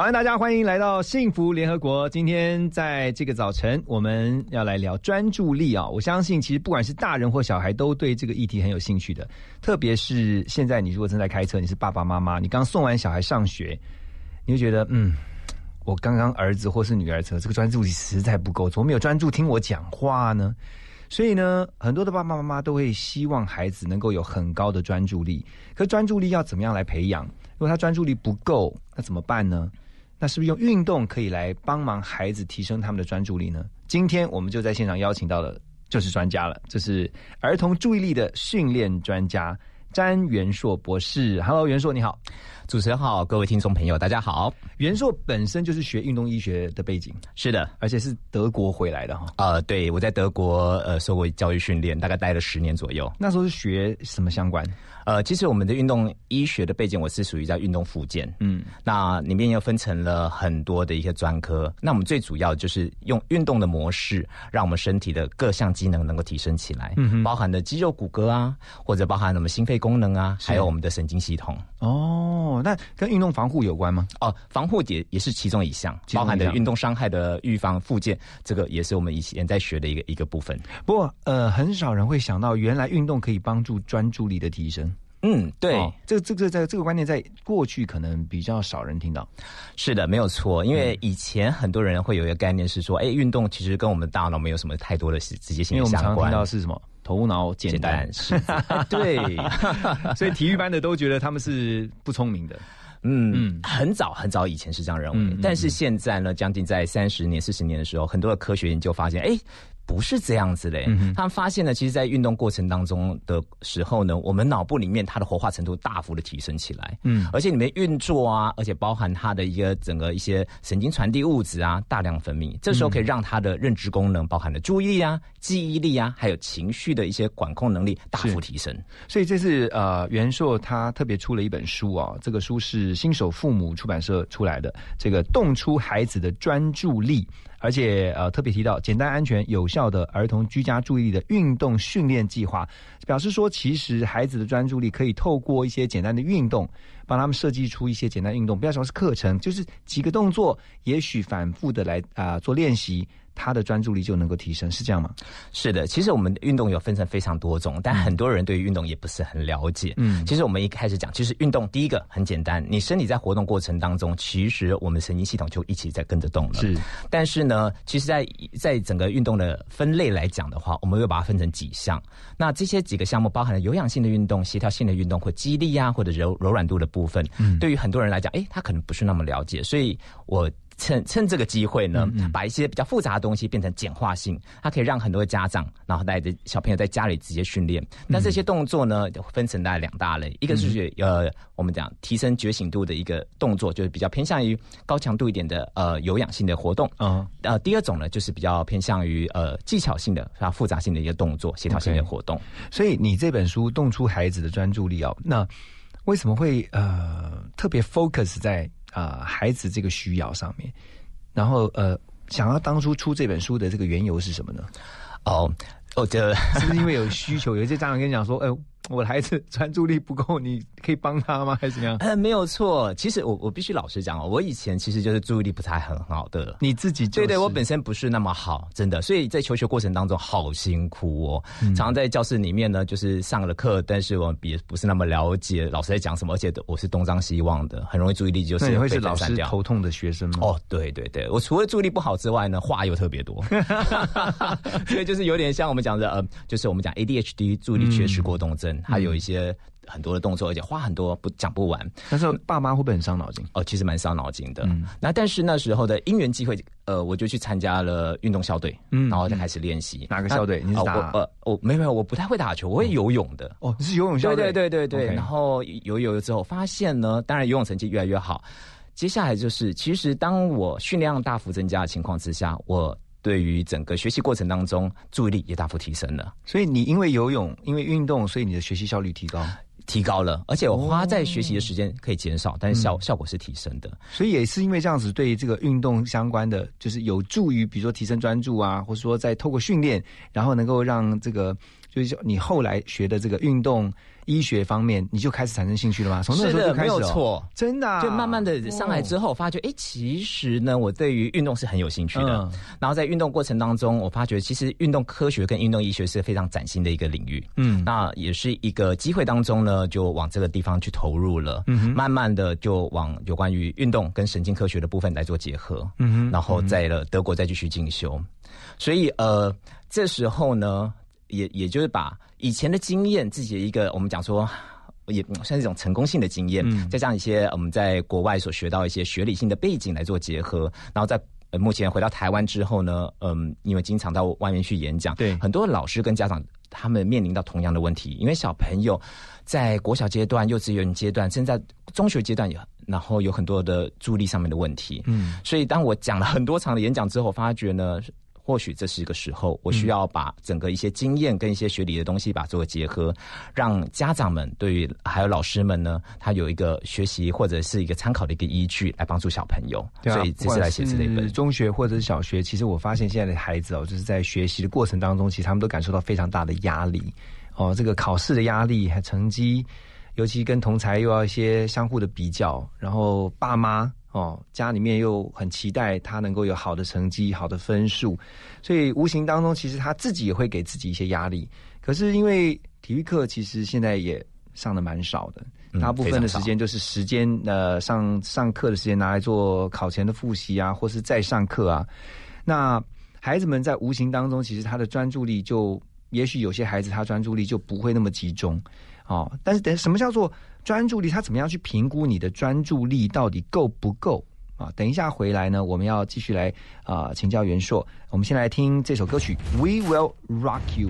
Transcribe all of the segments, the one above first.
早安，大家欢迎来到幸福联合国。今天在这个早晨，我们要来聊专注力啊！我相信，其实不管是大人或小孩，都对这个议题很有兴趣的。特别是现在，你如果正在开车，你是爸爸妈妈，你刚送完小孩上学，你会觉得，嗯，我刚刚儿子或是女儿车，这个专注力实在不够，怎么没有专注听我讲话呢？所以呢，很多的爸爸妈妈都会希望孩子能够有很高的专注力。可专注力要怎么样来培养？如果他专注力不够，那怎么办呢？那是不是用运动可以来帮忙孩子提升他们的专注力呢？今天我们就在现场邀请到的就是专家了，这是儿童注意力的训练专家詹元硕博士。Hello，元硕你好。主持人好，各位听众朋友，大家好。袁硕本身就是学运动医学的背景，是的，而且是德国回来的哈。呃，对，我在德国呃受过教育训练，大概待了十年左右。那时候是学什么相关？呃，其实我们的运动医学的背景，我是属于在运动附件，嗯，那里面又分成了很多的一些专科。那我们最主要就是用运动的模式，让我们身体的各项机能能够提升起来，嗯，包含的肌肉骨骼啊，或者包含什么心肺功能啊，还有我们的神经系统。哦，那跟运动防护有关吗？哦，防护也也是其中一项，包含的运动伤害的预防附件，这个也是我们以前在学的一个一个部分。不过，呃，很少人会想到，原来运动可以帮助专注力的提升。嗯，对，这个这个在这个观念在过去可能比较少人听到。是的，没有错，因为以前很多人会有一个概念是说，哎，运动其实跟我们的大脑没有什么太多的直接性相关。因为我们常听到是什么头脑简单，是，对，所以体育班的都觉得他们是不聪明的。嗯，很早很早以前是这样认为，但是现在呢，将近在三十年、四十年的时候，很多的科学研究发现，哎。不是这样子的，他们发现呢，其实，在运动过程当中的时候呢，我们脑部里面它的活化程度大幅的提升起来，嗯，而且里面运作啊，而且包含它的一个整个一些神经传递物质啊，大量分泌，这时候可以让它的认知功能，包含的注意力啊、记忆力啊，还有情绪的一些管控能力大幅提升。所以这是呃，袁硕他特别出了一本书啊，这个书是新手父母出版社出来的，这个动出孩子的专注力。而且呃，特别提到简单、安全、有效的儿童居家注意力的运动训练计划，表示说，其实孩子的专注力可以透过一些简单的运动，帮他们设计出一些简单运动，不要说是课程，就是几个动作，也许反复的来啊做练习。他的专注力就能够提升，是这样吗？是的，其实我们运动有分成非常多种，但很多人对于运动也不是很了解。嗯，其实我们一开始讲，其实运动第一个很简单，你身体在活动过程当中，其实我们神经系统就一起在跟着动了。是，但是呢，其实，在在整个运动的分类来讲的话，我们会把它分成几项。那这些几个项目包含了有氧性的运动、协调性的运动或肌力啊，或者柔柔软度的部分。嗯，对于很多人来讲，哎，他可能不是那么了解，所以我。趁趁这个机会呢，把一些比较复杂的东西变成简化性，它可以让很多的家长，然后带着小朋友在家里直接训练。那这些动作呢，分成大概两大类，一个是呃，我们讲提升觉醒度的一个动作，就是比较偏向于高强度一点的呃有氧性的活动。嗯，呃，第二种呢，就是比较偏向于呃技巧性的、啊复杂性的一个动作、协调性的活动。所以你这本书动出孩子的专注力哦，那为什么会呃特别 focus 在？啊，孩子这个需要上面，然后呃，想要当初出这本书的这个缘由是什么呢？哦，我觉得 是不是因为有需求？有些家长跟你讲说，哎。我的孩子 专注力不够，你可以帮他吗？还是怎么样？呃，没有错。其实我我必须老实讲哦，我以前其实就是注意力不太很好的。你自己对对，我本身不是那么好，真的。所以在求学过程当中好辛苦哦，常常在教室里面呢，就是上了课，但是我也不是那么了解老师在讲什么，而且我是东张西望的，很容易注意力就是会是老师头痛的学生吗？哦，对对对，我除了注意力不好之外呢，话又特别多 所以就是有点像我们讲的呃，就是我们讲 ADHD 注意力缺失过动症，还有一些。很多的动作，而且花很多不讲不完。但是爸妈会不会很伤脑筋？哦，其实蛮伤脑筋的。那但是那时候的因缘机会，呃，我就去参加了运动校队，嗯，然后就开始练习。哪个校队？你是打？呃，我没有没有，我不太会打球，我会游泳的。哦，你是游泳校队？对对对对对。然后游游了之后，发现呢，当然游泳成绩越来越好。接下来就是，其实当我训练量大幅增加的情况之下，我对于整个学习过程当中注意力也大幅提升了。所以你因为游泳，因为运动，所以你的学习效率提高。提高了，而且我花在学习的时间可以减少，但是效效果是提升的。所以也是因为这样子，对这个运动相关的，就是有助于，比如说提升专注啊，或者说在透过训练，然后能够让这个，就是你后来学的这个运动。医学方面，你就开始产生兴趣了吗？从那时候就开始，没有错，真的。就慢慢的上来之后，发觉，哎，其实呢，我对于运动是很有兴趣的。然后在运动过程当中，我发觉其实运动科学跟运动医学是非常崭新的一个领域。嗯，那也是一个机会当中呢，就往这个地方去投入了。嗯慢慢的就往有关于运动跟神经科学的部分来做结合。嗯哼，然后在了德国再继续进修。所以呃，这时候呢。也也就是把以前的经验，自己的一个我们讲说，也算是一种成功性的经验，再加上一些我们在国外所学到一些学理性的背景来做结合，然后在目前回到台湾之后呢，嗯，因为经常到外面去演讲，对。很多老师跟家长他们面临到同样的问题，因为小朋友在国小阶段、幼稚园阶段，甚至在中学阶段有，然后有很多的注意力上面的问题，嗯，所以当我讲了很多场的演讲之后，发觉呢。或许这是一个时候，我需要把整个一些经验跟一些学理的东西把做结合，让家长们对于还有老师们呢，他有一个学习或者是一个参考的一个依据来帮助小朋友。所以这是来写这一本中学或者是小学，其实我发现现在的孩子哦，就是在学习的过程当中，其实他们都感受到非常大的压力哦，这个考试的压力还成绩，尤其跟同才又要一些相互的比较，然后爸妈。哦，家里面又很期待他能够有好的成绩、好的分数，所以无形当中其实他自己也会给自己一些压力。可是因为体育课其实现在也上的蛮少的，大部分的时间就是时间呃上上课的时间拿来做考前的复习啊，或是再上课啊。那孩子们在无形当中，其实他的专注力就，也许有些孩子他专注力就不会那么集中。哦，但是等什么叫做？专注力，他怎么样去评估你的专注力到底够不够啊？等一下回来呢，我们要继续来啊请教袁硕。我们先来听这首歌曲《We Will Rock You》。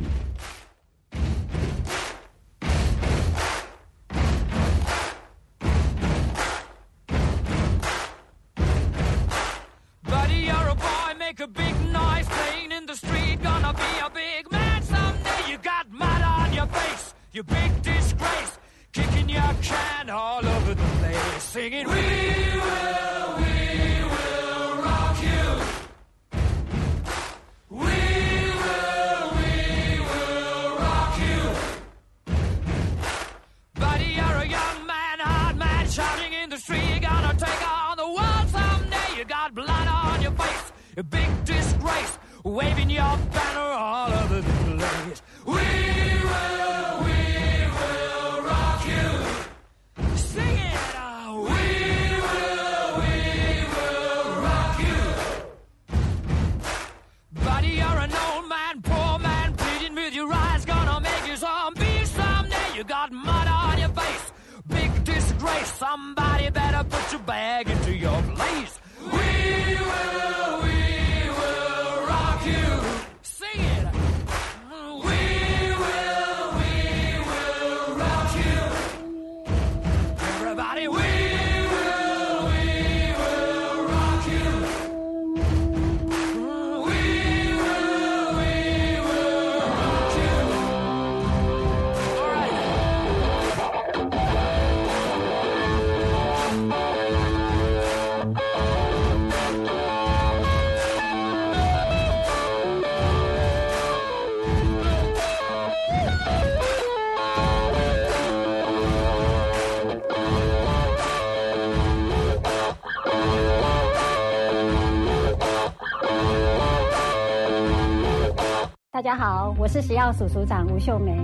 大家好，我是食药署署长吴秀梅。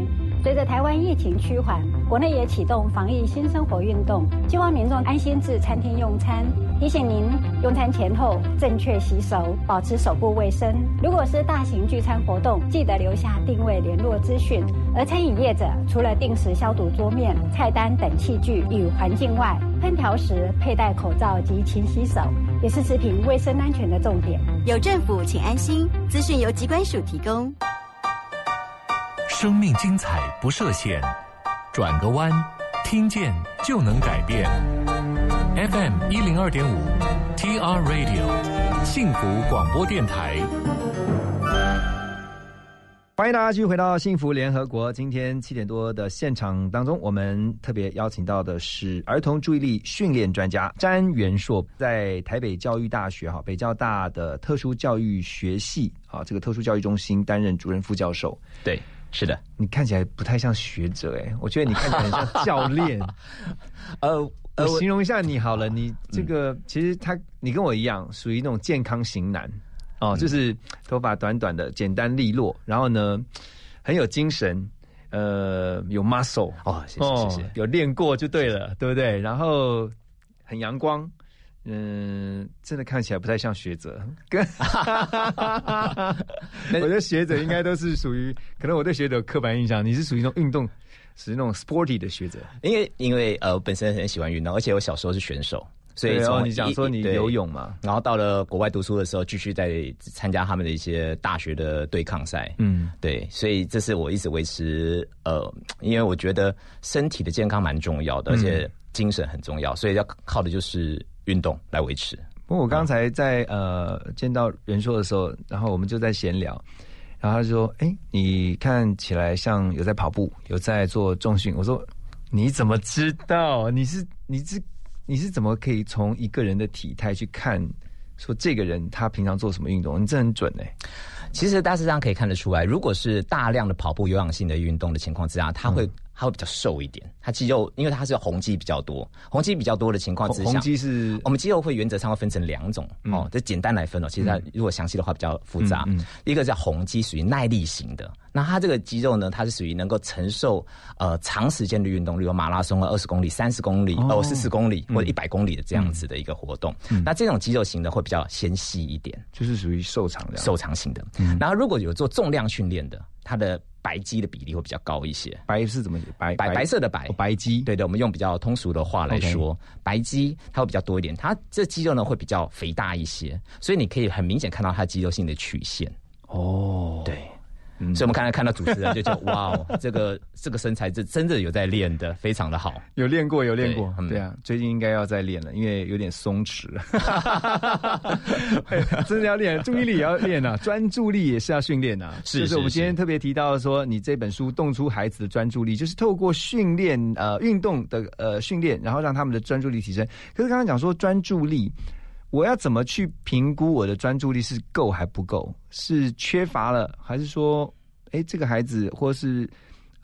随着台湾疫情趋缓，国内也启动防疫新生活运动，希望民众安心至餐厅用餐。提醒您，用餐前后正确洗手，保持手部卫生。如果是大型聚餐活动，记得留下定位联络资讯。而餐饮业者除了定时消毒桌面、菜单等器具与环境外，烹调时佩戴口罩及勤洗手，也是食品卫生安全的重点。有政府，请安心。资讯由机关署提供。生命精彩不设限，转个弯，听见就能改变。FM 一零二点五，TR Radio。幸福广播电台。欢迎大家继续回到幸福联合国。今天七点多的现场当中，我们特别邀请到的是儿童注意力训练专家詹元硕，在台北教育大学哈北教大的特殊教育学系啊这个特殊教育中心担任主任副教授。对，是的，你看起来不太像学者哎，我觉得你看起来很像教练。呃，我形容一下你好了，你这个其实他你跟我一样，属于那种健康型男。哦，就是头发短短的，简单利落，然后呢，很有精神，呃，有 muscle 哦，谢谢谢谢，有练过就对了，对不对？然后很阳光，嗯，真的看起来不太像学者，跟 我觉得学者应该都是属于，可能我对学者刻板印象，你是属于那种运动，属于那种 sporty 的学者，因为因为呃，我本身很喜欢运动，而且我小时候是选手。所以从你讲说你游泳嘛，然后到了国外读书的时候，继续在参加他们的一些大学的对抗赛。嗯，对，所以这是我一直维持呃，因为我觉得身体的健康蛮重要的，而且精神很重要，所以要靠的就是运动来维持。不过我刚才在呃见到袁硕的时候，然后我们就在闲聊，然后他就说：“哎，你看起来像有在跑步，有在做重训。”我说：“你怎么知道？你是你是？”你是怎么可以从一个人的体态去看，说这个人他平常做什么运动？你这很准哎。其实大致上可以看得出来，如果是大量的跑步有氧性的运动的情况之下，他会。它会比较瘦一点，它肌肉因为它是红肌比较多，红肌比较多的情况之下，红肌是我们肌肉会原则上会分成两种哦，这简单来分哦，其实它如果详细的话比较复杂。一个叫红肌，属于耐力型的，那它这个肌肉呢，它是属于能够承受呃长时间的运动，例如马拉松啊，二十公里、三十公里、哦四十公里或者一百公里的这样子的一个活动。那这种肌肉型的会比较纤细一点，就是属于瘦长的、瘦长型的。然后如果有做重量训练的，它的白肌的比例会比较高一些，白是怎么白白白色的白白肌？对的，我们用比较通俗的话来说，白肌它会比较多一点，它这肌肉呢会比较肥大一些，所以你可以很明显看到它肌肉性的曲线。哦，对。所以，我们刚才看到主持人就叫：“ 哇哦，这个这个身材，这真的有在练的，非常的好。有练过，有练过。对啊，最近应该要再练了，因为有点松弛。真的要练，注意力也要练啊，专注力也是要训练啊。是，是我们今天特别提到说，你这本书动出孩子的专注力，就是透过训练呃运动的呃训练，然后让他们的专注力提升。可是刚刚讲说专注力。我要怎么去评估我的专注力是够还不够？是缺乏了，还是说，哎，这个孩子或是？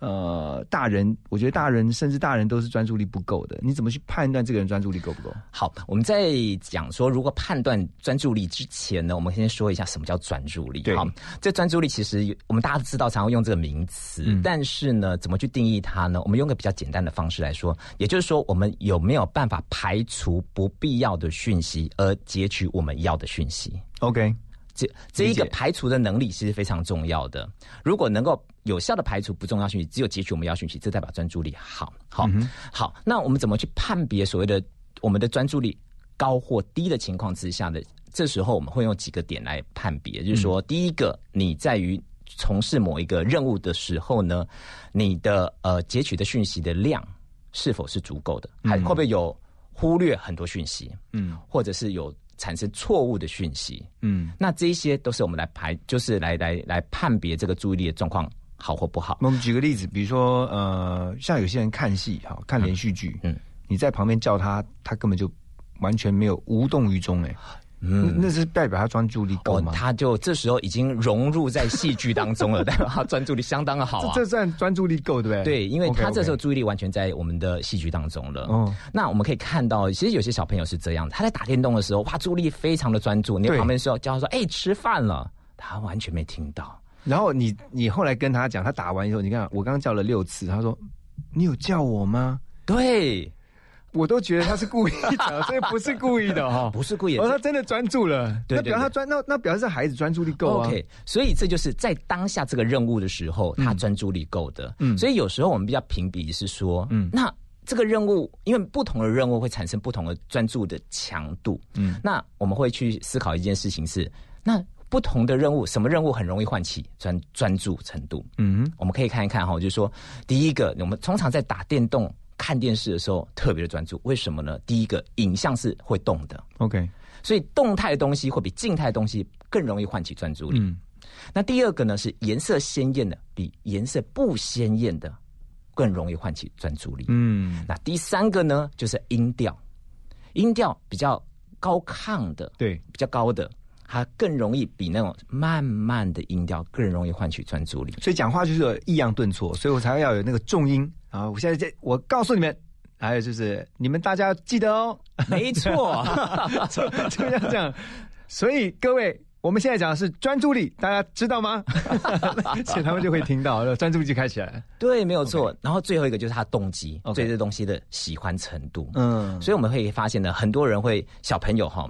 呃，大人，我觉得大人甚至大人都是专注力不够的。你怎么去判断这个人专注力够不够？好，我们在讲说如果判断专注力之前呢，我们先说一下什么叫专注力。好，这专注力其实我们大家都知道，常会用这个名词，但是呢，怎么去定义它呢？我们用个比较简单的方式来说，也就是说，我们有没有办法排除不必要的讯息，而截取我们要的讯息？OK。这这一个排除的能力其实非常重要的。如果能够有效的排除不重要讯息，只有截取我们要讯息，这代表专注力好。好，好。那我们怎么去判别所谓的我们的专注力高或低的情况之下的？这时候我们会用几个点来判别，就是说，第一个，你在于从事某一个任务的时候呢，你的呃截取的讯息的量是否是足够的？还会不会有忽略很多讯息？嗯，或者是有。产生错误的讯息，嗯，那这些都是我们来排，就是来来来判别这个注意力的状况好或不好。我们举个例子，比如说，呃，像有些人看戏，哈，看连续剧，嗯，你在旁边叫他，他根本就完全没有无动于衷，哎。嗯，那是代表他专注力够吗？他就这时候已经融入在戏剧当中了，代表他专注力相当的好啊。这算专注力够，对不对？对，因为他这时候注意力完全在我们的戏剧当中了。哦，那我们可以看到，其实有些小朋友是这样，他在打电动的时候，哇，注意力非常的专注。你旁边说叫他说：“哎，吃饭了。”他完全没听到。然后你你后来跟他讲，他打完以后，你看我刚刚叫了六次，他说：“你有叫我吗？”对。我都觉得他是故意的，所以不是故意的哈，不是故意。哦，他真的专注了，那表示他专那那表示孩子专注力够啊。OK，所以这就是在当下这个任务的时候，他专注力够的。嗯，所以有时候我们比较评比是说，嗯，那这个任务因为不同的任务会产生不同的专注的强度。嗯，那我们会去思考一件事情是，那不同的任务，什么任务很容易唤起专专注程度？嗯，我们可以看一看哈，就是说第一个，我们通常在打电动。看电视的时候特别的专注。为什么呢？第一个，影像是会动的，OK，所以动态的东西会比静态的东西更容易唤起专注力。嗯，那第二个呢是颜色鲜艳的比颜色不鲜艳的更容易唤起专注力。嗯，那第三个呢就是音调，音调比较高亢的，对，比较高的，它更容易比那种慢慢的音调更容易唤起专注力。所以讲话就是有抑扬顿挫，所以我才要有那个重音啊！我现在这我告诉你们，还有就是你们大家记得哦，没错，就就要这样。所以各位，我们现在讲的是专注力，大家知道吗？所以他们就会听到，专注力就开起来了。对，没有错。然后最后一个就是他动机对这东西的喜欢程度。嗯，所以我们会发现呢，很多人会小朋友哈，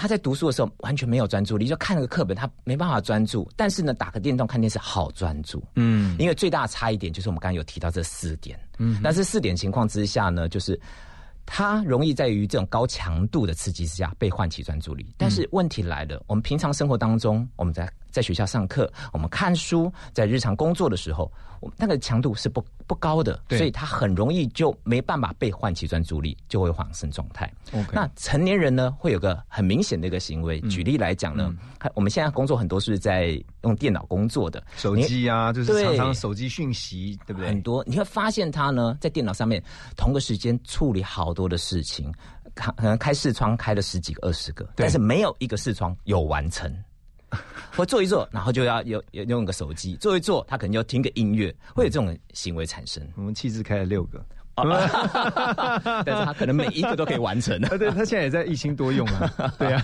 他在读书的时候完全没有专注力，就看那个课本，他没办法专注。但是呢，打个电动看电视好专注。嗯因为最大的差一点就是我们刚刚有提到这四点。嗯，那这四点情况之下呢，就是他容易在于这种高强度的刺激之下被唤起专注力。但是问题来了，我们平常生活当中，我们在在学校上课，我们看书，在日常工作的时候，我们那个强度是不不高的，对所以它很容易就没办法被唤起专注力，就会恍神状态。那成年人呢，会有个很明显的一个行为。举例来讲呢，看我们现在工作很多是在用电脑工作的，手机啊，就是常常手机讯息，对不对很？多，你会发现他呢，在电脑上面同个时间处理好多的事情，可可能开视窗开了十几个、二十个，但是没有一个视窗有完成。或做一做，然后就要有有用个手机做一做，他可能要听个音乐，会有这种行为产生。我们气质开了六个，但是他可能每一个都可以完成。啊，对他现在也在一心多用啊，对啊，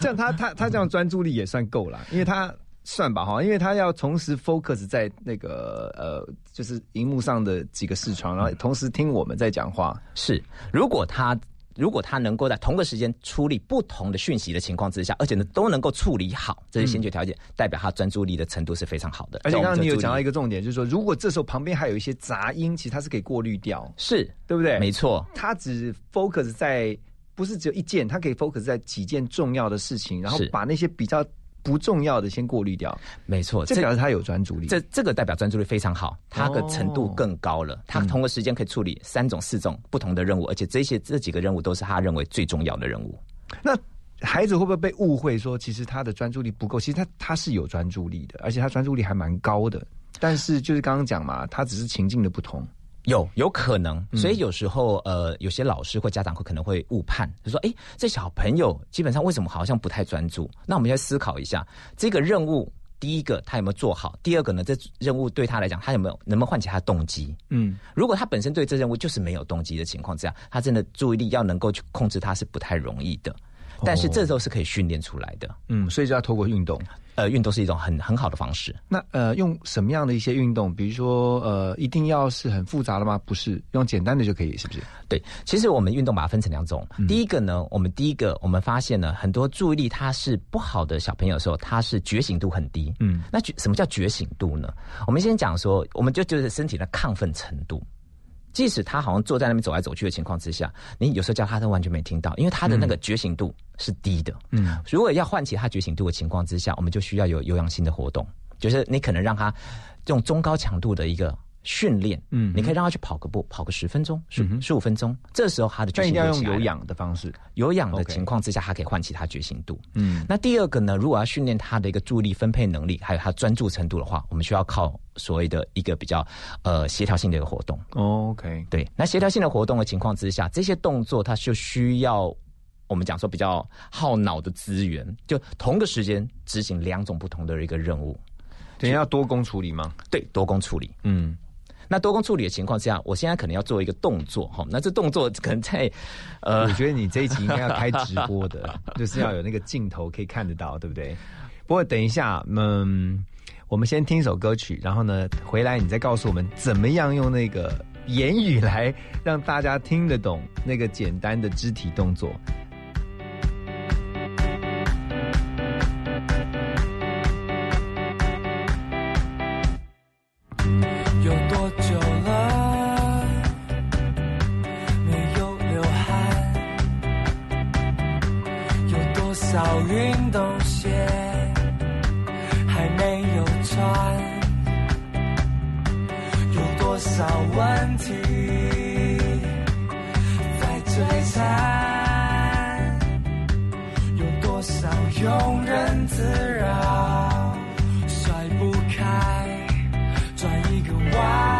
这样他他他这样专注力也算够了，因为他算吧哈，因为他要同时 focus 在那个呃，就是荧幕上的几个视窗，然后同时听我们在讲话，是，如果他如果他能够在同个时间处理不同的讯息的情况之下，而且呢都能够处理好，这是先决条件，代表他专注力的程度是非常好的。而且刚刚你有讲到一个个重点，就是说如果这时候旁边还有一些杂音，其实它是可以过滤掉，是。对不对？没错，它只 focus 在不是只有一件，他可以 focus 在几件重要的事情，然后把那些比较不重要的先过滤掉，没错，这表示他有专注力。这这个代表专注力非常好，他的程度更高了。他同个时间可以处理三种、四种不同的任务，而且这些这几个任务都是他认为最重要的任务。那孩子会不会被误会说，其实他的专注力不够？其实他他是有专注力的，而且他专注力还蛮高的。但是就是刚刚讲嘛，他只是情境的不同。有有可能，所以有时候呃，有些老师或家长会可能会误判，就说：“哎，这小朋友基本上为什么好像不太专注？”那我们要思考一下，这个任务第一个他有没有做好？第二个呢，这任务对他来讲，他有没有能不能唤起他的动机？嗯，如果他本身对这任务就是没有动机的情况之下，他真的注意力要能够去控制他是不太容易的。但是这都是可以训练出来的。嗯，所以就要透过运动。呃，运动是一种很很好的方式。那呃，用什么样的一些运动？比如说呃，一定要是很复杂的吗？不是，用简单的就可以，是不是？对，其实我们运动把它分成两种。第一个呢，我们第一个我们发现呢，很多注意力它是不好的小朋友的时候，他是觉醒度很低。嗯，那觉什么叫觉醒度呢？我们先讲说，我们就就是身体的亢奋程度。即使他好像坐在那边走来走去的情况之下，你有时候叫他都完全没听到，因为他的那个觉醒度是低的。嗯，如果要唤起他觉醒度的情况之下，我们就需要有有氧性的活动，就是你可能让他这种中高强度的一个训练，嗯你可以让他去跑个步，跑个十分钟、十十五分钟，这时候他的觉但一定要用有氧的方式。有氧的情况之下，他可以唤起他觉醒度。嗯，那第二个呢，如果要训练他的一个注意力分配能力，还有他专注程度的话，我们需要靠所谓的一个比较呃协调性的一个活动。哦 OK，对，那协调性的活动的情况之下，这些动作它就需要我们讲说比较耗脑的资源，就同个时间执行两种不同的一个任务，等一下要多工处理吗？对，多工处理。嗯，那多工处理的情况之下，我现在可能要做一个动作哈，那这动作可能在呃我觉得你这一集应该要开直播的，就是要有那个镜头可以看得到，对不对？不过等一下，嗯，我们先听一首歌曲，然后呢，回来你再告诉我们怎么样用那个言语来让大家听得懂那个简单的肢体动作。冬鞋还没有穿，有多少问题在摧残？有多少庸人自扰，甩不开，转一个弯。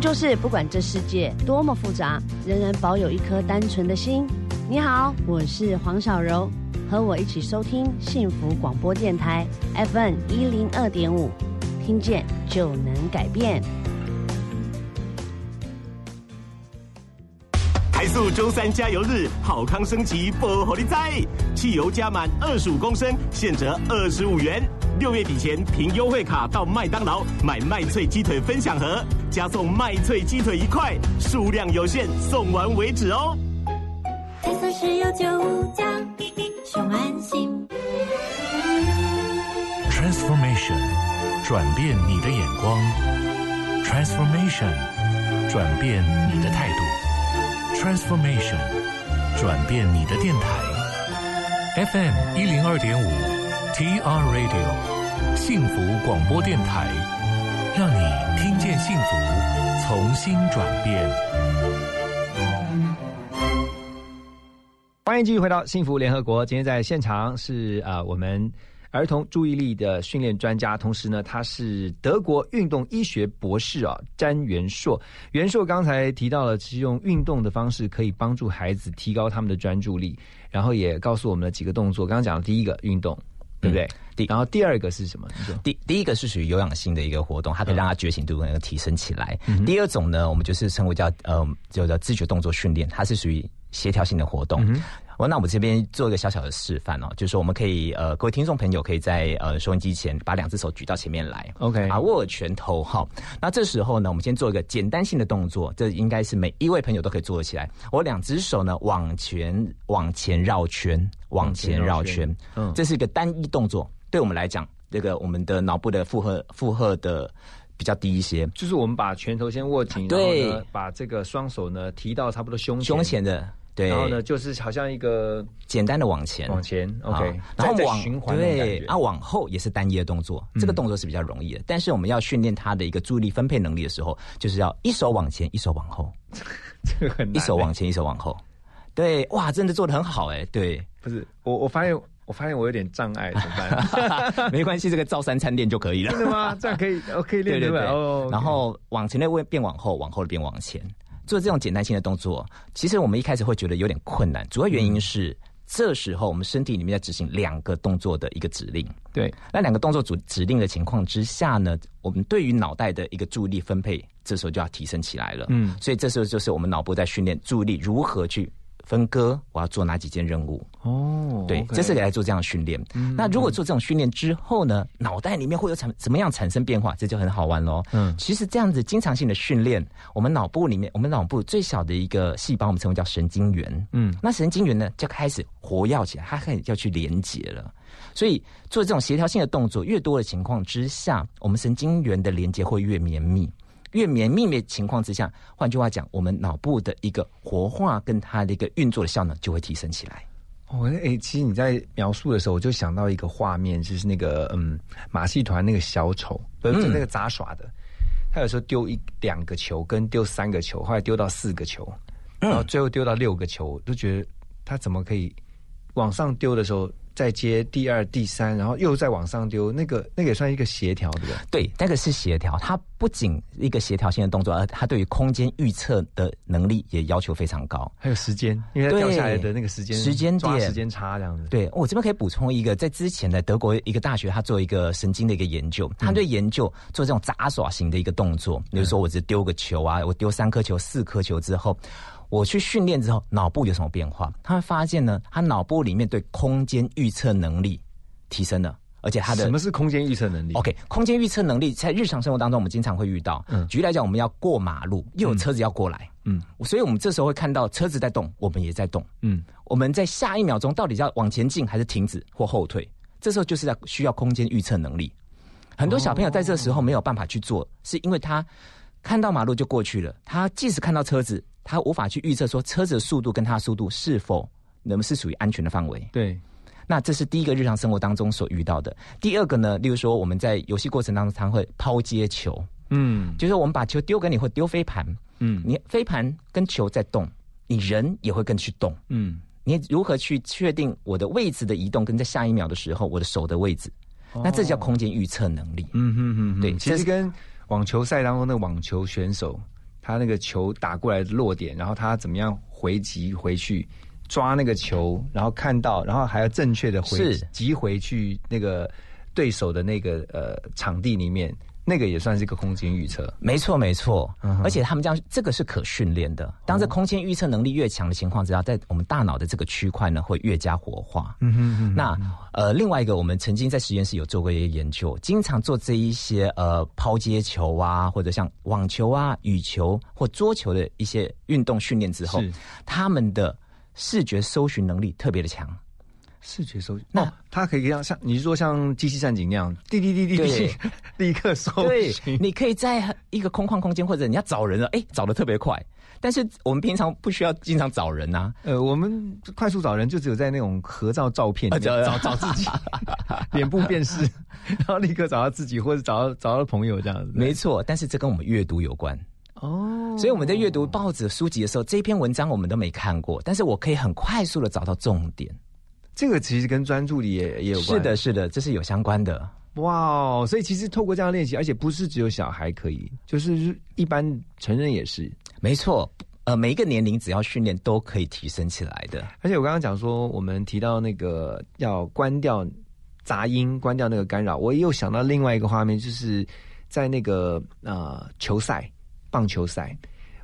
就是不管这世界多么复杂，仍然保有一颗单纯的心。你好，我是黄小柔，和我一起收听幸福广播电台 FM 一零二点五，听见就能改变。台塑周三加油日，好康升级，不火力在，汽油加满二十五公升，现折二十五元。六月底前凭优惠卡到麦当劳买麦脆鸡腿分享盒，加送麦脆鸡腿一块，数量有限，送完为止哦。台塑石油九五加，熊安心。Transformation，转变你的眼光。Transformation，转变你的态度。Transformation，转变你的电台。FM 一零二点五，TR Radio，幸福广播电台，让你听见幸福，重新转变。欢迎继续回到幸福联合国。今天在现场是啊、我们儿童注意力的训练专家，同时呢，他是德国运动医学博士啊，詹元硕。元硕刚才提到了，其实用运动的方式可以帮助孩子提高他们的专注力，然后也告诉我们了几个动作。刚刚讲的第一个运动，对不对？第然后第二个是什么？第第一个是属于有氧性的一个活动，它可以让他觉醒度能够提升起来。第二种呢，我们就是称为叫呃就叫做自觉动作训练，它是属于协调性的活动。我那我这边做一个小小的示范哦，就是我们可以呃各位听众朋友可以在呃收音机前把两只手举到前面来 OK 啊握拳头哈。那这时候呢，我们先做一个简单性的动作，这应该是每一位朋友都可以做得起来。我两只手呢往前往前绕圈，往前绕圈，嗯这是一个单一动作，对我们来讲，这个我们的脑部的负荷负荷的比较低一些。就是我们把拳头先握紧，然对后呢，把这个双手呢提到差不多胸前胸前的对，然后呢，就是好像一个简单的往前，往前，OK，然后往循环对啊，往后也是单一的动作，这个动作是比较容易的。但是我们要训练他的一个注意力分配能力的时候，就是要一手往前，一手往后，这个很难一手往前，一手往后。对，哇，真的做的很好哎，对，不是我，我发现我发现我有点障碍，怎么办？没关系，这个照三餐练就可以了。真的吗？这样可以，我可以练对对对，哦。然后往前的变往后，往后的变往前，做这种简单性的动作，其实我们一开始会觉得有点困难，主要原因是。这时候，我们身体里面在执行两个动作的一个指令。对，那两个动作指指令的情况之下呢，我们对于脑袋的一个注意力分配，这时候就要提升起来了。嗯所以这时候就是我们脑部在训练注意力如何去分割，我要做哪几件任务。哦，对这是来做这样的训练。那如果做这种训练之后呢，脑袋里面会有产怎么样产生变化？这就很好玩喽。嗯其实这样子经常性的训练，我们脑部里面，我们脑部最小的一个细胞，我们称为叫神经元。嗯那神经元呢，就开始活跃起来，它开始要去连接了。所以做这种协调性的动作越多的情况之下，我们神经元的连接会越绵密。越绵密的情况之下，换句话讲，我们脑部的一个活化跟它的一个运作的效能就会提升起来。哦，哎、其实你在描述的时候，我就想到一个画面，就是那个嗯，马戏团那个小丑，不是、嗯那个杂耍的，他有时候丢一两个球，跟丢三个球，后来丢到四个球，然后最后丢到六个球，我都觉得他怎么可以往上丢的时候再接第二、第三，然后又再往上丢，那个那个也算一个协调，对不对？对，那个是协调，它不仅一个协调性的动作，而它对于空间预测的能力也要求非常高。还有时间，因为它掉下来的那个时间时间点时间差这样子。对我这边可以补充一个，在之前的德国一个大学，他做一个神经的一个研究，他对研究做这种杂耍型的一个动作，比如说我只丢个球啊，我丢三颗球、四颗球之后，我去训练之后，脑部有什么变化？他会发现呢，他脑部里面对空间预测能力提升了，而且他的什么是空间预测能力 OK，空间预测能力在日常生活当中我们经常会遇到。嗯举例来讲，我们要过马路，又有车子要过来，嗯所以我们这时候会看到车子在动，我们也在动。嗯，我们在下一秒钟到底要往前进还是停止或后退？这时候就是在需要空间预测能力。很多小朋友在这时候没有办法去做，是因为他看到马路就过去了，他即使看到车子，他无法去预测说车子的速度跟他的速度是否能不是属于安全的范围。对，那这是第一个日常生活当中所遇到的。第二个呢，例如说我们在游戏过程当中常会抛接球，嗯就是我们把球丢给你或丢飞盘，嗯你飞盘跟球在动，你人也会跟去动。嗯，你如何去确定我的位置的移动跟在下一秒的时候我的手的位置？那这叫空间预测能力。嗯哼哼哼，对其实跟网球赛当中的网球选手，他那个球打过来的落点，然后他怎么样回击回去，抓那个球，然后看到，然后还要正确的回击回去那个对手的那个呃场地里面，那个也算是一个空间预测。没错，没错，嗯而且他们这样，这个是可训练的。当这空间预测能力越强的情况之下，在我们大脑的这个区块呢，会越加活化。嗯哼哼那呃，另外一个，我们曾经在实验室有做过一些研究，经常做这一些呃抛接球啊，或者像网球啊、羽球或桌球的一些运动训练之后，他们的视觉搜寻能力特别的强。视觉搜，那哦，它可以像像你是说像机器战警那样，滴滴滴滴滴对，立刻搜对寻，你可以在一个空旷空间，或者你要找人了，哎，找的特别快。但是我们平常不需要经常找人呐、呃，我们快速找人就只有在那种合照照片找找自己，脸部辨识，然后立刻找到自己或者找到找到朋友这样子。没错，但是这跟我们阅读有关。哦，所以我们在阅读报纸、书籍的时候，这篇文章我们都没看过，但是我可以很快速的找到重点。这个其实跟专注力也也有关。是的，是的，这是有相关的。哇哦！所以其实透过这样练习，而且不是只有小孩可以，就是一般成人也是。没错，呃，每一个年龄只要训练都可以提升起来的。而且我刚刚讲说，我们提到那个要关掉杂音，关掉那个干扰，我又想到另外一个画面，就是在那个呃球赛，棒球赛，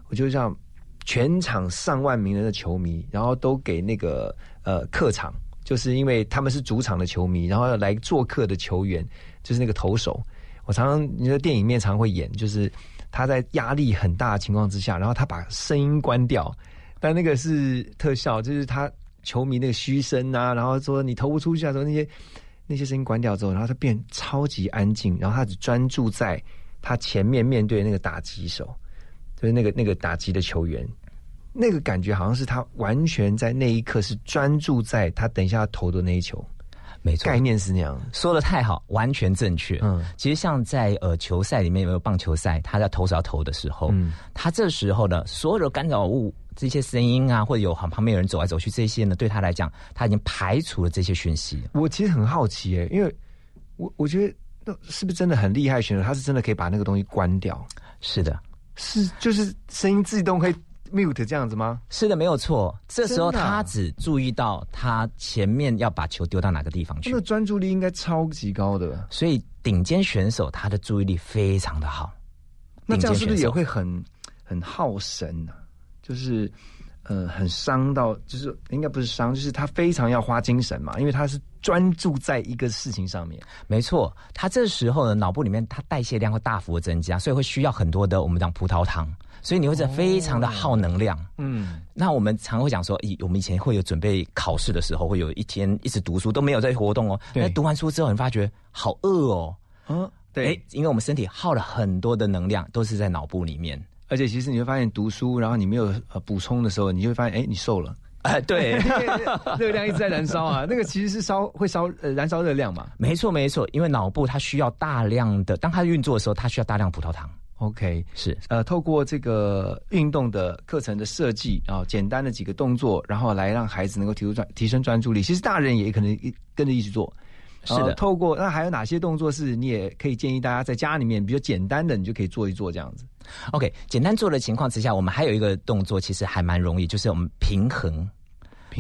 我就让全场上万名人的球迷，然后都给那个呃客场，就是因为他们是主场的球迷，然后来做客的球员，就是那个投手。我常常你的电影面常会演，就是他在压力很大的情况之下，然后他把声音关掉，但那个是特效，就是他球迷那个嘘声啊，然后说你投不出去啊，说那些那些声音关掉之后，然后他变超级安静，然后他只专注在他前面面对那个打击手，就是那个那个打击的球员，那个感觉好像是他完全在那一刻是专注在他等一下要投的那一球，没错，概念是那样。说的太好，完全正确。嗯，其实像在呃球赛里面有没有棒球赛，他在投手要投的时候，嗯他这时候呢，所有的干扰物。这些声音啊，或者有旁旁边有人走来走去，这些呢，对他来讲，他已经排除了这些讯息。我其实很好奇耶，因为我我觉得那是不是真的很厉害选手，他是真的可以把那个东西关掉？是的，是就是声音自动可以 mute 这样子吗？是的，没有错。这时候他只注意到他前面要把球丢到哪个地方去那，个专注力应该超级高的。所以顶尖选手他的注意力非常的好。那这样是不是也会很很耗神呢、就是呃很伤到，就是应该不是伤，就是他非常要花精神嘛，因为他是专注在一个事情上面。没错，他这时候呢，脑部里面它代谢量会大幅的增加，所以会需要很多的我们讲葡萄糖，所以你会觉得非常的耗能量。嗯，那我们常会讲说，以我们以前会有准备考试的时候，会有一天一直读书都没有在活动哦。对那读完书之后，你发觉好饿哦。嗯，对诶，因为我们身体耗了很多的能量，都是在脑部里面。而且其实你会发现，读书然后你没有呃补充的时候，你就会发现，哎，你瘦了。哎，对，热 量一直在燃烧啊，那个其实是烧会烧呃燃烧热量嘛。没错没错，因为脑部它需要大量的，当它运作的时候，它需要大量葡萄糖。OK，是呃，透过这个运动的课程的设计啊、简单的几个动作，然后来让孩子能够提出专提升专注力。其实大人也可能一跟着一起做。是的呃透过那还有哪些动作是你也可以建议大家在家里面比较简单的，你就可以做一做这样子。OK，简单做的情况之下，我们还有一个动作，其实还蛮容易，就是我们平衡。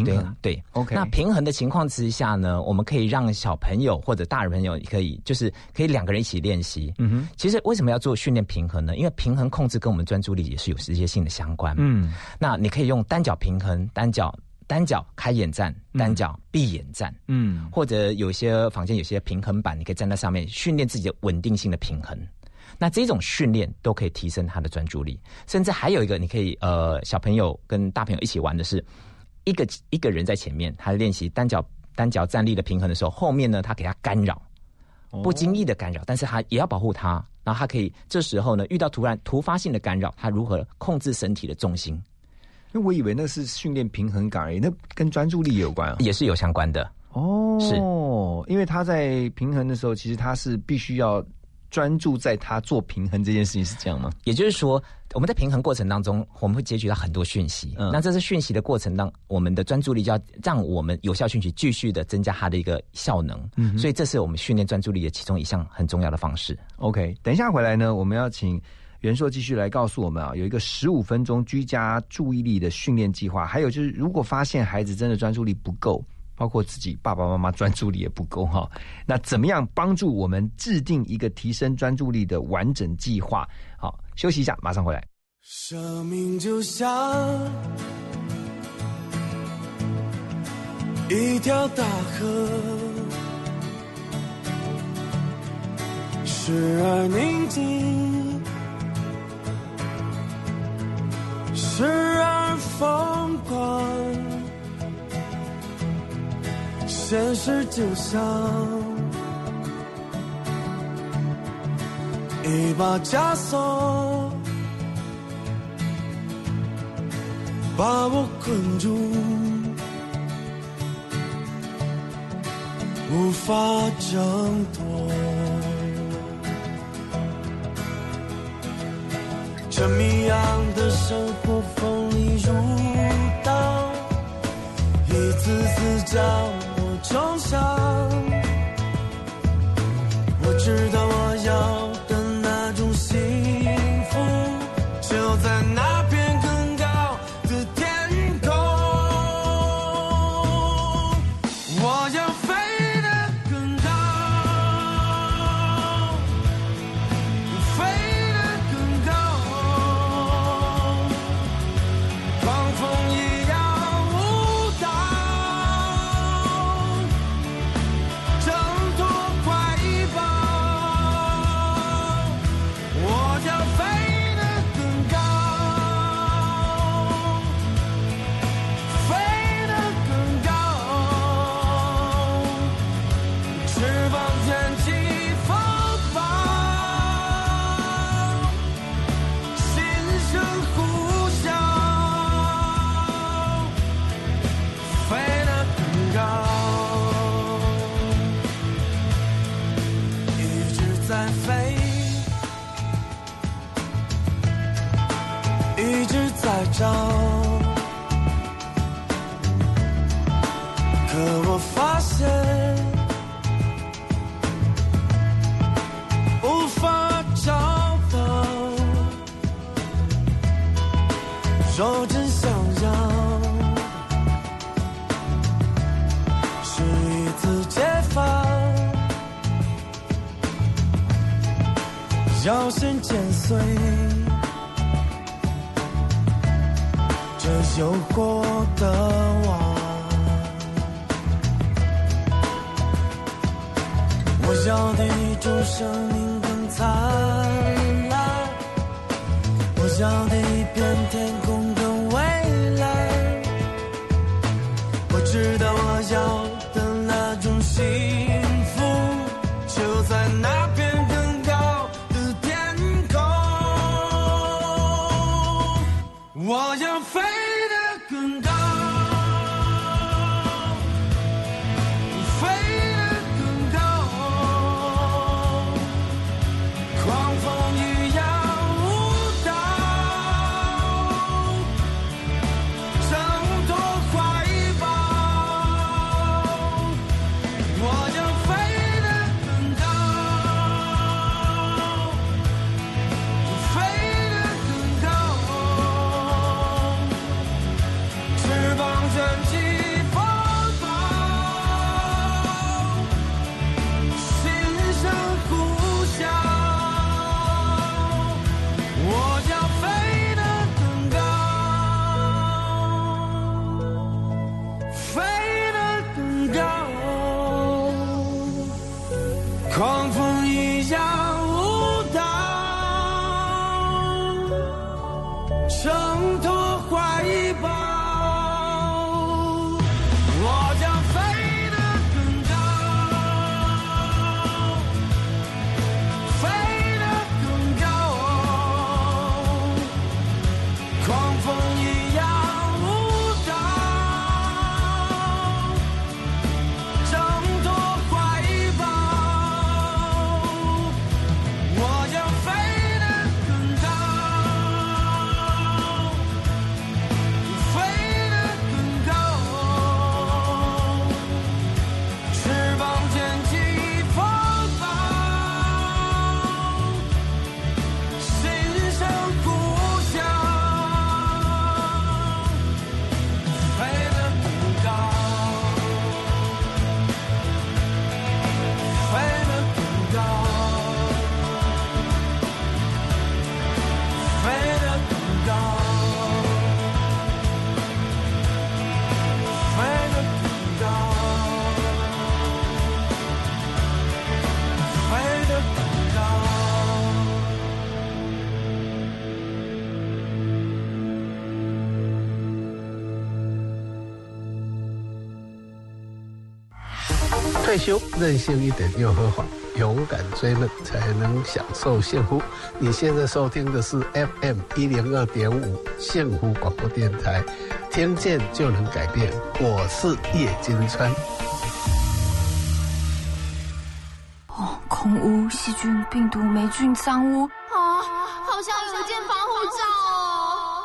对平衡对 OK 那平衡的情况之下呢，我们可以让小朋友或者大人朋友可以，就是可以两个人一起练习。嗯哼，其实为什么要做训练平衡呢？因为平衡控制跟我们专注力也是有直接性的相关。嗯，那你可以用单脚平衡，单脚单脚开眼站，单脚闭眼站。嗯，或者有些房间有些平衡板，你可以站在上面训练自己的稳定性的平衡。那这种训练都可以提升他的专注力，甚至还有一个，你可以呃小朋友跟大朋友一起玩的是，一个一个人在前面，他练习单脚单脚站立的平衡的时候，后面呢他给他干扰，不经意的干扰，但是他也要保护他，然后他可以这时候呢遇到突然突发性的干扰，他如何控制身体的重心，因为我以为那是训练平衡感而已，那跟专注力有关啊。也是有相关的。哦，是，因为他在平衡的时候，其实他是必须要专注在他做平衡这件事情，是这样吗？也就是说，我们在平衡过程当中，我们会截取到很多讯息。嗯那这是讯息的过程当，我们的专注力就要让我们有效讯息继续的增加它的一个效能。嗯所以这是我们训练专注力的其中一项很重要的方式。OK，等一下回来呢，我们要请袁硕继续来告诉我们啊，有一个十五分钟居家注意力的训练计划，还有就是如果发现孩子真的专注力不够，包括自己爸爸妈妈专注力也不够哈。那怎么样帮助我们制定一个提升专注力的完整计划？好，休息一下，马上回来。生命就像一条大河，时而宁静，时而疯狂。现实就像一把枷锁。把我困住，无法挣脱。这谜样的生活锋利如刀，一次次将要先剪碎。这有过的网，我要的一种生命更灿烂，我要的一片天空更蔚蓝，我知道我要休任性一点又何妨？勇敢追梦，才能享受幸福。你现在收听的是 FM 一零二点五幸福广播电台，听见就能改变。我是叶金川。哦，空污、细菌、病毒、霉菌、脏污啊，好像有一件防护罩哦。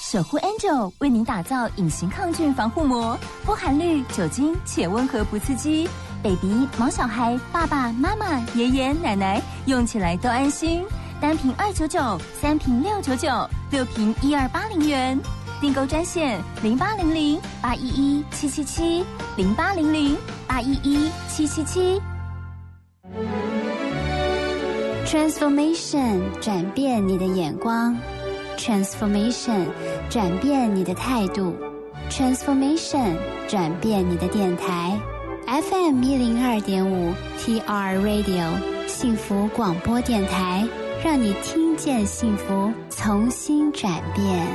守护 Angel 为您打造隐形抗菌防护膜，不含氯酒精且温和不刺激，baby、毛小孩、爸爸妈妈、爷爷奶奶用起来都安心。单瓶二九九，三瓶六九九，六瓶一二八零元。订购专线零八零零八一一七七七零八零零八一一七七七。Transformation 转变你的眼光，Transformation 转变你的态度，Transformation 转变你的电台，FM 一零二点五 TR Radio 幸福广播电台，让你听见幸福，重新转变。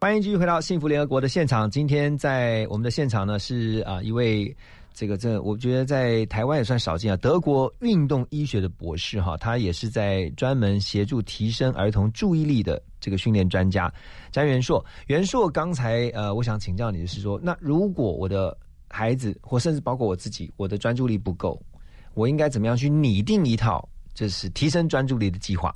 欢迎继续回到幸福联合国的现场。今天在我们的现场呢是啊、一位这个这我觉得在台湾也算少见啊，德国运动医学的博士哈，他也是在专门协助提升儿童注意力的这个训练专家詹元硕。元硕刚才呃，我想请教你的是说，那如果我的孩子或甚至包括我自己，我的专注力不够，我应该怎么样去拟定一套就是提升专注力的计划？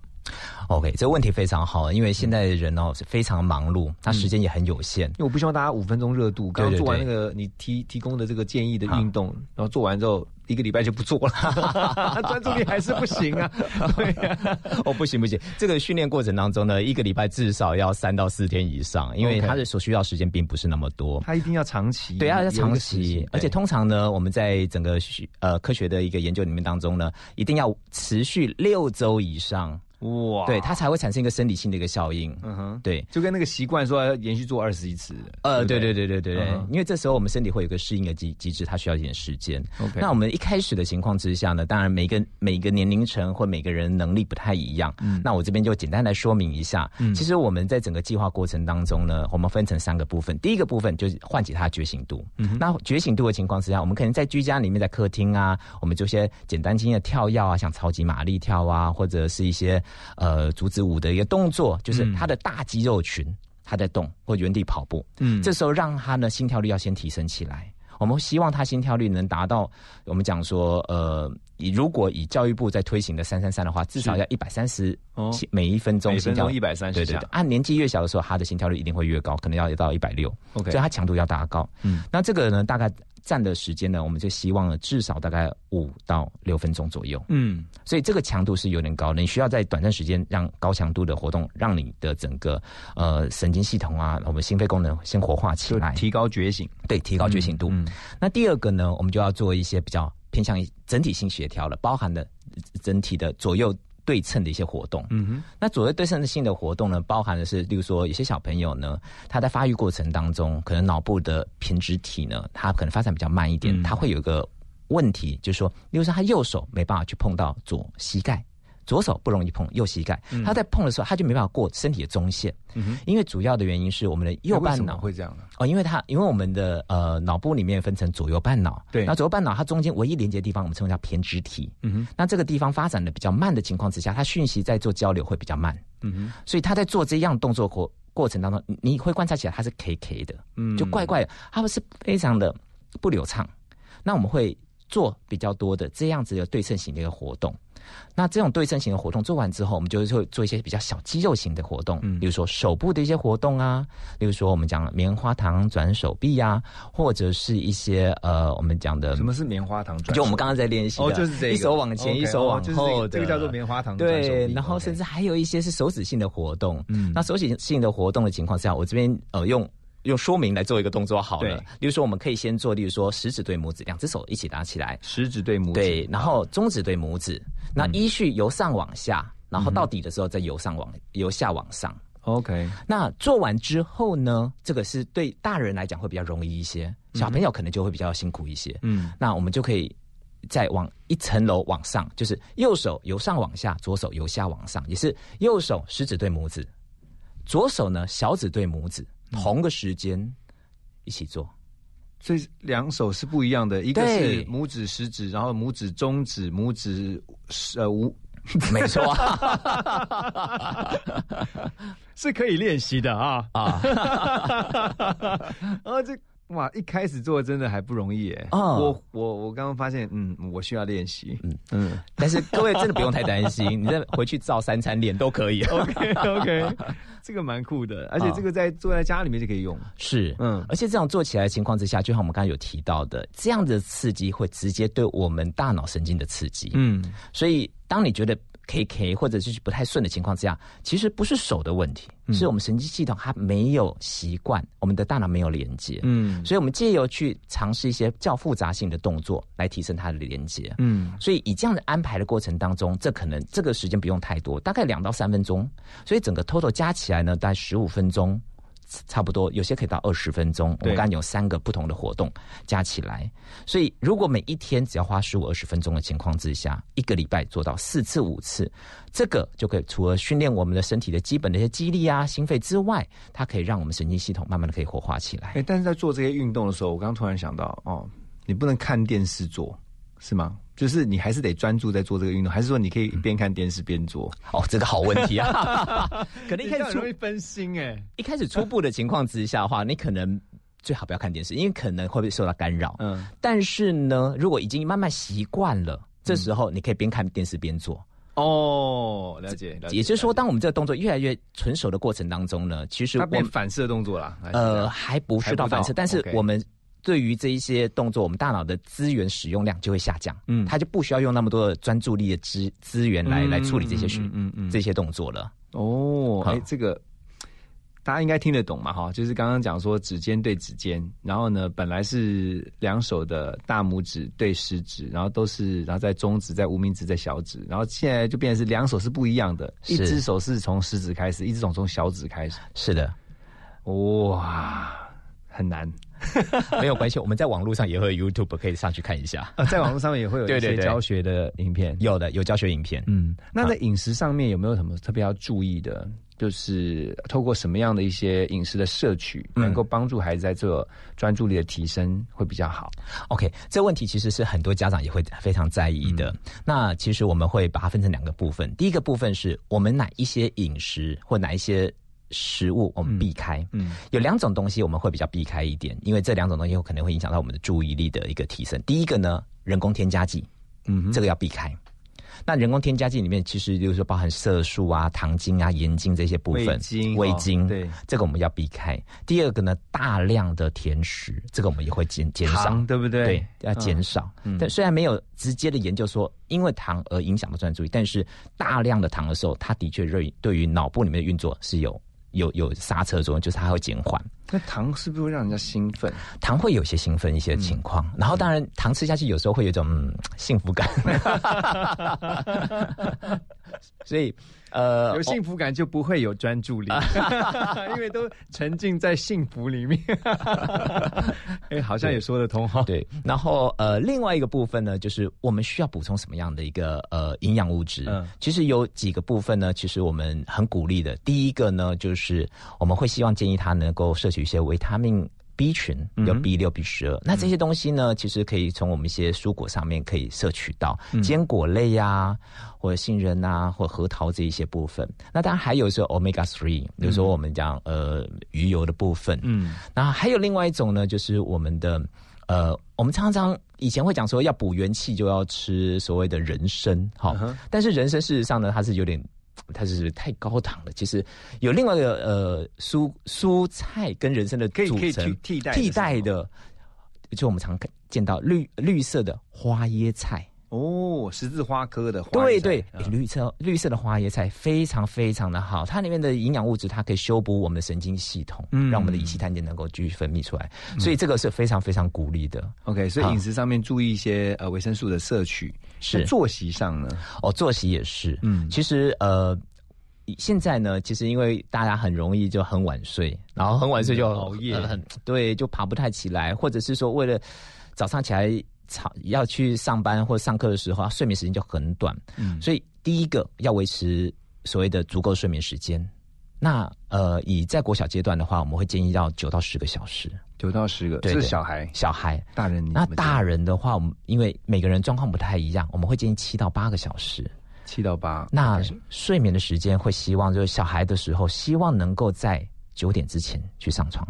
OK，这个问题非常好，因为现在的人哦是非常忙碌，他时间也很有限。因为我不希望大家五分钟热度，刚做完那个你提提供的这个建议的运动，然后做完之后一个礼拜就不做了，专注力还是不行啊。对呀、哦，不行不行，这个训练过程当中呢，一个礼拜至少要三到四天以上，因为它的所需要时间并不是那么多。他一定要长期，对啊，要长期期，而且通常呢，我们在整个学呃科学的一个研究里面当中呢，一定要持续六周以上，哇，对它才会产生一个生理性的一个效应。嗯哼，对，就跟那个习惯说要连续做二十一次，呃，对对对对对对因为这时候我们身体会有一个适应的机机制，它需要一点时间。OK 那我们一开始的情况之下呢，当然每个每个年龄层或每个人能力不太一样。嗯那我这边就简单来说明一下。嗯其实我们在整个计划过程当中呢，我们分成三个部分。第一个部分就是唤起他的觉醒度。嗯哼那觉醒度的情况之下，我们可能在居家里面，在客厅啊，我们做一些简单轻的跳跃啊，像超级玛丽跳啊，或者是一些呃竹子舞的一个动作，就是嗯他的大肌肉群。他在动或原地跑步，嗯这时候让他呢心跳率要先提升起来。我们希望他心跳率能达到，我们讲说，呃，以如果以教育部在推行的三三三的话，至少要一百三十哦每一分钟每心跳分钟130下对对对，按年纪越小的时候，他的心跳率一定会越高，可能要到一百六。OK 所以它强度要大高。嗯，那这个呢，大概占的时间呢，我们就希望呢至少大概五到六分钟左右。嗯，所以这个强度是有点高的，你需要在短暂时间让高强度的活动，让你的整个呃神经系统啊，我们心肺功能先活化起来，提高觉醒，对，提高觉醒度。嗯那第二个呢，我们就要做一些比较偏向于整体性协调了，包含的整体的左右对称的一些活动。嗯哼，那左右对称性的活动呢，包含的是，例如说，有些小朋友呢，他在发育过程当中，可能脑部的胼胝体呢，他可能发展比较慢一点，嗯他会有一个问题，就是说，例如说，他右手没办法去碰到左膝盖。左手不容易碰右膝盖，嗯。他在碰的时候，他就没办法过身体的中线，嗯哼。因为主要的原因是我们的右半脑。会这样呢？哦，因为他因为我们的呃脑部里面分成左右半脑，对。那左右半脑它中间唯一连接的地方，我们称为叫胼胝体。嗯哼，那这个地方发展的比较慢的情况之下，它讯息在做交流会比较慢，嗯哼，所以他在做这样动作过过程当中，你你会观察起来他是 K K 的，嗯就怪怪的，他们是非常的不流畅。那我们会做比较多的这样子的对称型的一个活动。那这种对称型的活动做完之后，我们就会做一些比较小肌肉型的活动，嗯。比如说手部的一些活动啊，例如说我们讲棉花糖转手臂啊，或者是一些呃我们讲的什么是棉花糖转？就我们刚刚在练习的哦，就是这个，一手往前一手往哦就是这后这个叫做棉花糖转手对，然后甚至还有一些是手指性的活动。嗯。那手指性的活动的情况下，我这边呃用。用说明来做一个动作好了。对，例如说我们可以先做，例如说食指对拇指，两只手一起拿起来，食指对拇指，对，然后中指对拇指，那嗯依序由上往下，然后到底的时候再由上往由下往上。OK，那做完之后呢，这个是对大人来讲会比较容易一些，小朋友可能就会比较辛苦一些。嗯那我们就可以再往一层楼往上，就是右手由上往下，左手由下往上，也是右手食指对拇指，左手呢小指对拇指，同个时间一起做。所以两手是不一样的，一个是拇指、食指，然后拇指、中指、拇指呃无，没错。是可以练习的啊。啊。然 后这哇，一开始做真的还不容易耶。哦我我我刚刚发现，嗯，我需要练习。嗯嗯，但是各位真的不用太担心，你再回去照三餐练都可以。OK OK，这个蛮酷的，而且这个在坐在家里面就可以用。是，嗯，而且这样做起来的情况之下，就像我们刚刚有提到的，这样的刺激会直接对我们大脑神经的刺激。嗯，所以当你觉得 K K 或者就是不太顺的情况之下，其实不是手的问题，嗯是我们神经系统它没有习惯，我们的大脑没有连接。嗯所以我们借由去尝试一些较复杂性的动作来提升它的连接。嗯，所以以这样的安排的过程当中，这可能这个时间不用太多，大概两到三分钟。所以整个 total 加起来呢，大概十五分钟，差不多，有些可以到二十分钟。我们刚刚有三个不同的活动加起来，所以如果每一天只要花十五二十分钟的情况之下，一个礼拜做到四次五次，这个就可以除了训练我们的身体的基本的一些肌力啊、心肺之外，它可以让我们神经系统慢慢的可以活化起来。哎，但是在做这些运动的时候，我刚刚突然想到，哦，你不能看电视做，是吗？就是你还是得专注在做这个运动，还是说你可以一边看电视边做？哦，这个好问题啊！可能一开始容易分心哎。一开始初步的情况之下的话，你可能最好不要看电视，因为可能会被受到干扰。嗯，但是呢，如果已经慢慢习惯了，这时候你可以边看电视边做。哦，了解，了解也就是说，当我们这个动作越来越纯熟的过程当中呢，其实它变反射动作啦。还是呃样还不是到反射，但是我们。对于这一些动作，我们大脑的资源使用量就会下降，嗯它就不需要用那么多的专注力的资资源来、嗯来处理这些事，嗯嗯嗯这些动作了。哦，好哎，这个大家应该听得懂嘛？哈，就是刚刚讲说指尖对指尖，然后呢，本来是两手的大拇指对食指，然后都是，然后在中指、在无名指、在小指，然后现在就变成是两手是不一样的，一只手是从食指开始，一只手从小指开始。是的，哇，很难。没有关系，我们在网络上也会有 YouTube 可以上去看一下。呃，在网络上面也会有 一些教学的影片，有的有教学影片。嗯，那在饮食上面有没有什么特别要注意的？就是透过什么样的一些饮食的摄取，嗯能够帮助孩子在做专注力的提升会比较好？OK，这问题其实是很多家长也会非常在意的。那其实我们会把它分成两个部分，第一个部分是我们哪一些饮食或哪一些。食物我们避开，嗯，有两种东西我们会比较避开一点，因为这两种东西有可能会影响到我们的注意力的一个提升。第一个呢，人工添加剂，嗯，这个要避开。那人工添加剂里面，其实就是说包含色素啊、糖精啊、盐精这些部分，味精味精，哦对，这个我们要避开。第二个呢，大量的甜食，这个我们也会减减少，对不对对，要减少。嗯但虽然没有直接的研究说因为糖而影响到专注力，但是大量的糖的时候，它的确对对于脑部里面的运作是有有有刹车作用，就是它会减缓。那糖是不是会让人家兴奋？糖会有些兴奋一些情况，嗯然后当然糖吃下去有时候会有一种、嗯、幸福感，所以呃有幸福感就不会有专注力，因为都沉浸在幸福里面。哎，好像也说得通哈。对，然后呃，另外一个部分呢，就是我们需要补充什么样的一个呃营养物质？嗯其实有几个部分呢，其实我们很鼓励的。第一个呢，就是我们会希望建议他能够摄取一些维他命。B 群有嗯 B 六、B 十二，那这些东西呢，其实可以从我们一些蔬果上面可以摄取到，嗯。坚果类呀、或者杏仁啊，或核桃这一些部分。那当然还有是 Omega three，比如说我们讲呃鱼油的部分，嗯，然后还有另外一种呢，就是我们的呃，我们常常以前会讲说要补元气就要吃所谓的人参，好、嗯哼。但是人参事实上呢，它是有点。它是太高糖了。其实有另外一个呃蔬蔬菜跟人参的组成替替代替代的，就我们常看见到绿绿色的花椰菜。哦，十字花科的花椰菜对对，嗯绿色绿色的花椰菜非常非常的好，它里面的营养物质，它可以修补我们的神经系统，嗯让我们的乙烯胆碱能够继续分泌出来，所以这个是非常非常鼓励的。OK，所以饮食上面注意一些呃维生素的摄取。是那作息上呢？哦，作息也是，嗯其实呃。现在呢，其实因为大家很容易就很晚睡，然后很晚睡就熬夜呃很对，就爬不太起来，或者是说为了早上起来早要去上班或上课的时候，睡眠时间就很短。嗯所以第一个要维持所谓的足够睡眠时间。那呃，以在国小阶段的话，我们会建议要九到十个小时。九到十个，对是小孩，小孩，大人那大人的话，我们因为每个人状况不太一样，我们会建议七到八个小时。七到八，那睡眠的时间会希望就是小孩的时候，希望能够在九点之前去上床。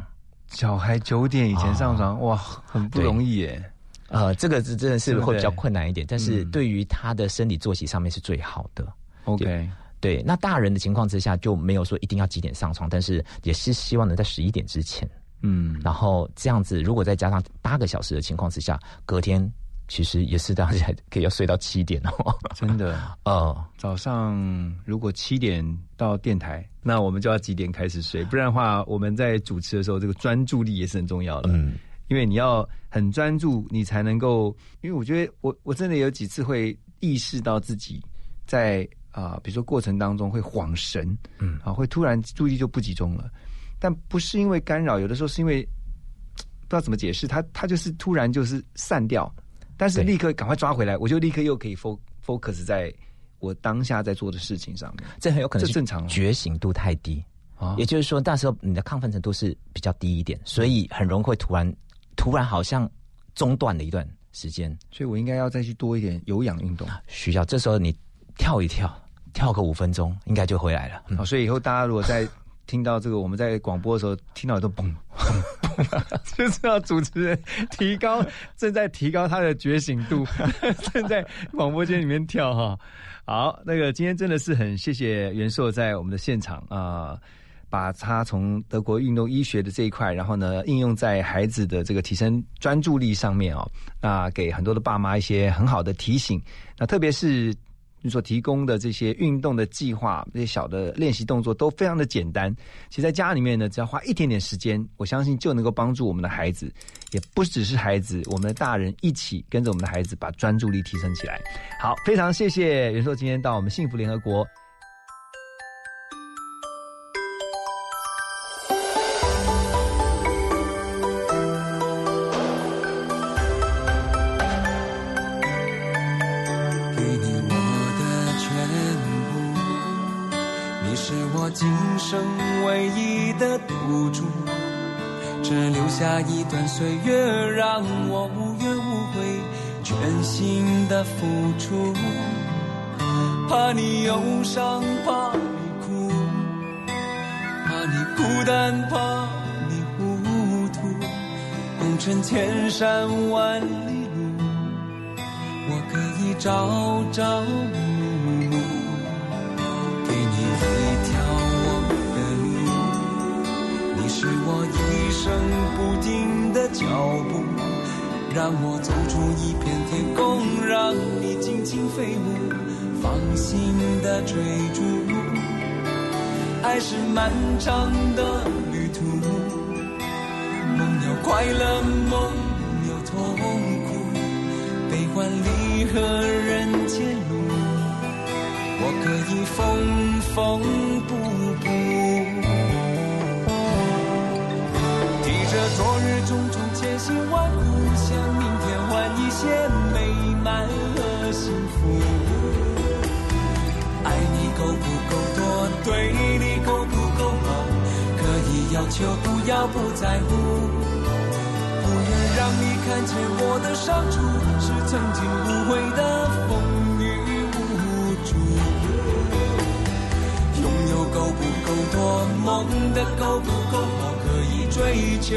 小孩九点以前上床，哇，很不容易耶。呃，这个是真的是会比较困难一点，但是嗯对于他的生理作息上面是最好的。OK，对，那大人的情况之下就没有说一定要几点上床，但是也是希望能在十一点之前。嗯，然后这样子，如果再加上八个小时的情况之下，隔天其实也是大家可以要睡到七点哦。真的，呃，早上如果七点到电台，那我们就要几点开始睡？不然的话，我们在主持的时候，这个专注力也是很重要的。嗯，因为你要很专注，你才能够。因为我觉得我我真的有几次会意识到自己在啊、比如说过程当中会恍神，嗯啊，会突然注意力就不集中了。但不是因为干扰，有的时候是因为不知道怎么解释，它它就是突然就是散掉，但是立刻赶快抓回来，我就立刻又可以 fo focus 在我当下在做的事情上面。这很有可能是这正常哦觉醒度太低，啊也就是说那时候你的亢奋程度是比较低一点，所以很容易会突然突然好像中断了一段时间，所以我应该要再去多一点有氧运动。需要这时候你跳一跳，跳个五分钟，应该就回来了。嗯。好，所以以后大家如果在听到这个，我们在广播的时候听到都嘣，就知道主持人提高正在提高他的觉醒度，正在广播间里面跳哈。好，那个今天真的是很谢谢袁硕在我们的现场啊。把他从德国运动医学的这一块，然后呢应用在孩子的这个提升专注力上面哦，那给很多的爸妈一些很好的提醒。那特别是你所提供的这些运动的计划，这些小的练习动作都非常的简单。其实在家里面呢，只要花一点点时间，我相信就能够帮助我们的孩子，也不只是孩子，我们的大人一起跟着我们的孩子把专注力提升起来。好，非常谢谢袁硕今天到我们幸福联合国。伤，怕你哭，怕你孤单，怕你糊涂。红尘千山万里路，我可以朝朝暮暮，给你一条我的路。你是我一生不停的脚步，让我走出一片天空，让你尽情飞舞，放心的追逐。爱是漫长的旅途，梦有快乐，梦有痛苦，悲欢离合人间路，我可以缝缝补补。提着昨日种种千辛万苦，向明天换一些美满和够不够多，对你够不够好，可以要求，不要不在乎。不愿让你看见我的伤处，是曾经无悔的风雨无阻。拥有够不够多，梦的够不够好，可以追求，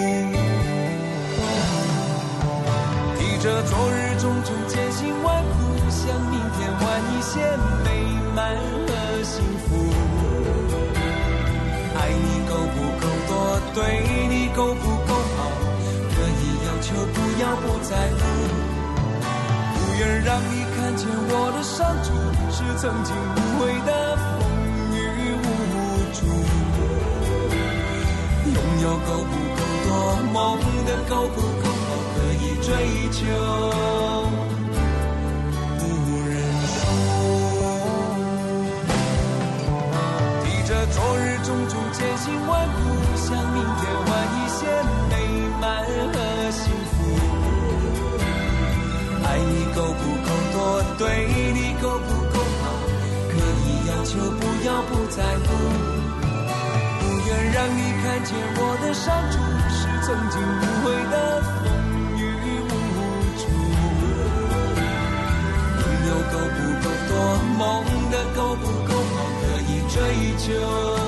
昨日种种千辛万苦，向明天换一些美满和幸福。爱你够不够多，对你够不够好，可以要求不要不在乎。不愿让你看见我的伤处，是曾经无悔的风雨无阻。拥有够不够多，梦的够不够，追求，不认输。提着昨日种种千辛万苦，向明天换一些美满和幸福。爱你够不够多，对你够不够好，可以要求不要不在乎。不愿让你看见我的伤处，是曾经无悔的追